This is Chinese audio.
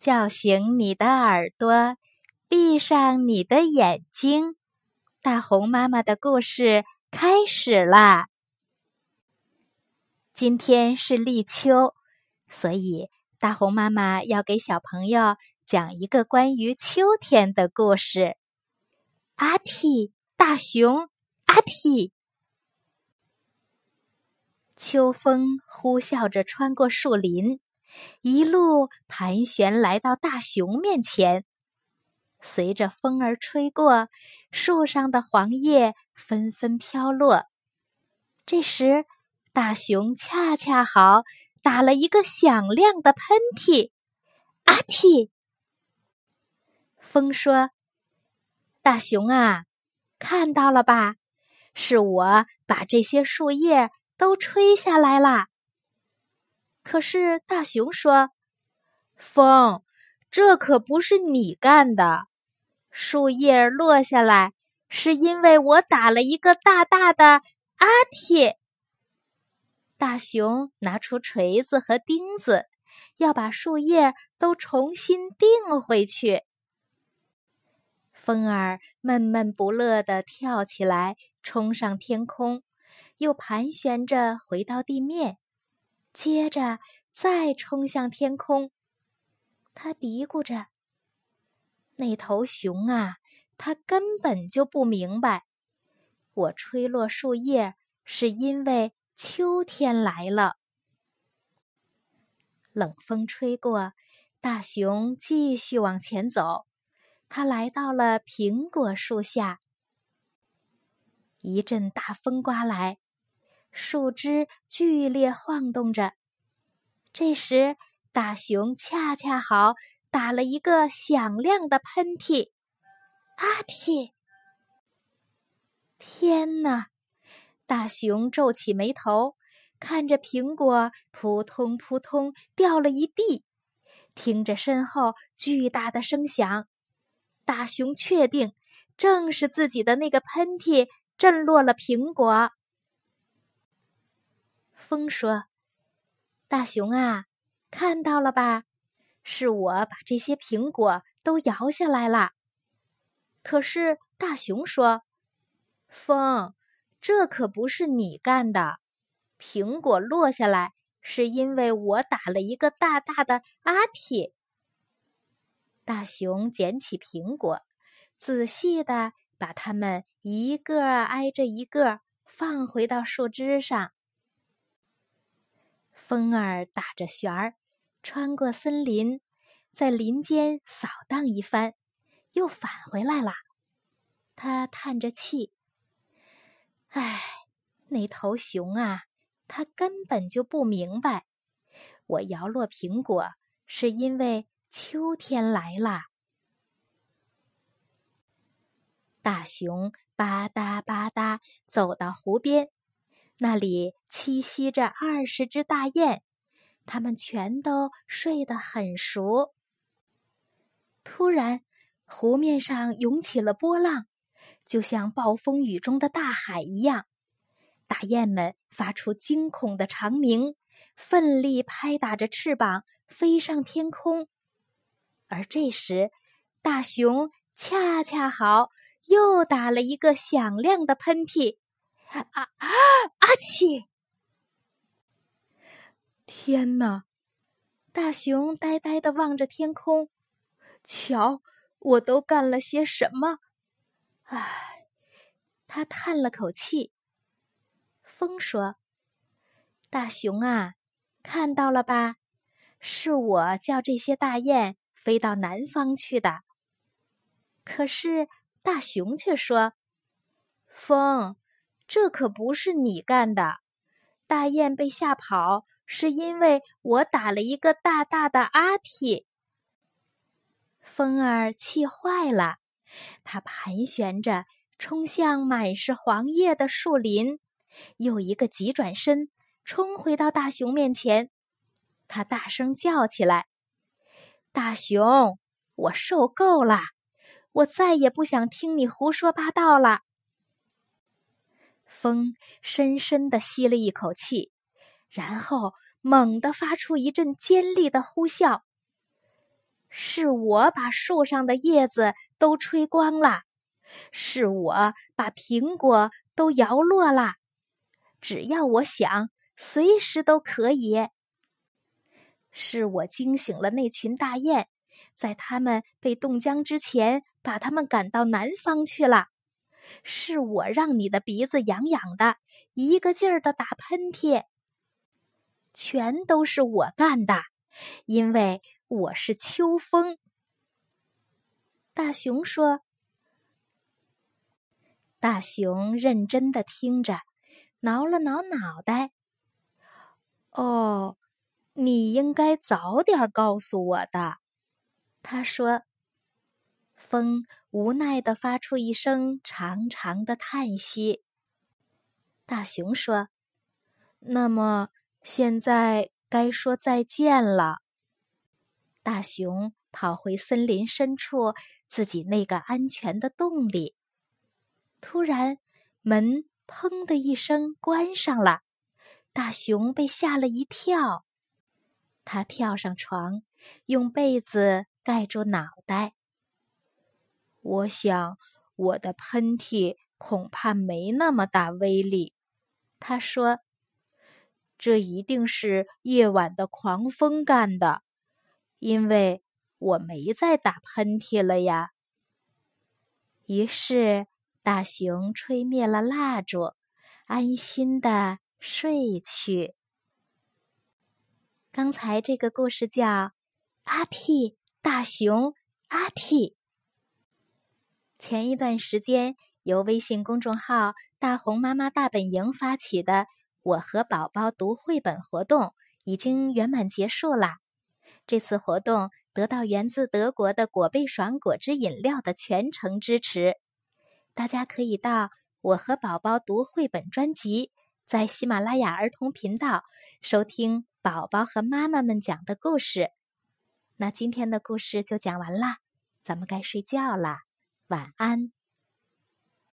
叫醒你的耳朵，闭上你的眼睛。大红妈妈的故事开始啦！今天是立秋，所以大红妈妈要给小朋友讲一个关于秋天的故事。阿嚏，大熊，阿嚏！秋风呼啸着穿过树林，一路盘旋来到大熊面前。随着风儿吹过，树上的黄叶纷纷飘落。这时，大熊恰恰好打了一个响亮的喷嚏。阿嚏！风说：“大熊啊，看到了吧？是我把这些树叶。”都吹下来啦。可是大熊说：“风，这可不是你干的。树叶落下来，是因为我打了一个大大的阿嚏。”大熊拿出锤子和钉子，要把树叶都重新钉回去。风儿闷闷不乐地跳起来，冲上天空。又盘旋着回到地面，接着再冲向天空。他嘀咕着：“那头熊啊，它根本就不明白，我吹落树叶是因为秋天来了。”冷风吹过，大熊继续往前走。他来到了苹果树下，一阵大风刮来。树枝剧烈晃动着，这时大熊恰恰好打了一个响亮的喷嚏。阿嚏！天哪！大熊皱起眉头，看着苹果扑通扑通掉了一地，听着身后巨大的声响，大熊确定正是自己的那个喷嚏震落了苹果。风说：“大熊啊，看到了吧？是我把这些苹果都摇下来了。”可是大熊说：“风，这可不是你干的。苹果落下来是因为我打了一个大大的阿嚏。”大熊捡起苹果，仔细的把它们一个挨着一个放回到树枝上。风儿打着旋儿，穿过森林，在林间扫荡一番，又返回来了。他叹着气：“唉，那头熊啊，它根本就不明白，我摇落苹果是因为秋天来了。”大熊吧嗒吧嗒走到湖边。那里栖息着二十只大雁，它们全都睡得很熟。突然，湖面上涌起了波浪，就像暴风雨中的大海一样。大雁们发出惊恐的长鸣，奋力拍打着翅膀飞上天空。而这时，大熊恰恰好又打了一个响亮的喷嚏。啊啊！阿嚏！天哪！大熊呆呆的望着天空，瞧，我都干了些什么？唉，他叹了口气。风说：“大熊啊，看到了吧？是我叫这些大雁飞到南方去的。”可是大熊却说：“风。”这可不是你干的，大雁被吓跑是因为我打了一个大大的阿嚏。风儿气坏了，它盘旋着冲向满是黄叶的树林，又一个急转身冲回到大熊面前，它大声叫起来：“大熊，我受够了，我再也不想听你胡说八道了。”风深深的吸了一口气，然后猛地发出一阵尖利的呼啸。是我把树上的叶子都吹光了，是我把苹果都摇落了。只要我想，随时都可以。是我惊醒了那群大雁，在它们被冻僵之前，把它们赶到南方去了。是我让你的鼻子痒痒的，一个劲儿的打喷嚏。全都是我干的。因为我是秋风，大熊说。大熊认真的听着，挠了挠脑袋。哦，你应该早点告诉我的，他说。风无奈的发出一声长长的叹息。大熊说：“那么现在？”该说再见了。大熊跑回森林深处自己那个安全的洞里。突然，门“砰”的一声关上了，大熊被吓了一跳。他跳上床，用被子盖住脑袋。我想，我的喷嚏恐怕没那么大威力，他说。这一定是夜晚的狂风干的，因为我没再打喷嚏了呀。于是，大熊吹灭了蜡烛，安心的睡去。刚才这个故事叫《阿嚏大熊阿嚏》。前一段时间，由微信公众号“大红妈妈大本营”发起的。我和宝宝读绘本活动已经圆满结束啦！这次活动得到源自德国的果贝爽果汁饮料的全程支持。大家可以到我和宝宝读绘本专辑，在喜马拉雅儿童频道收听宝宝和妈妈们讲的故事。那今天的故事就讲完啦，咱们该睡觉啦，晚安。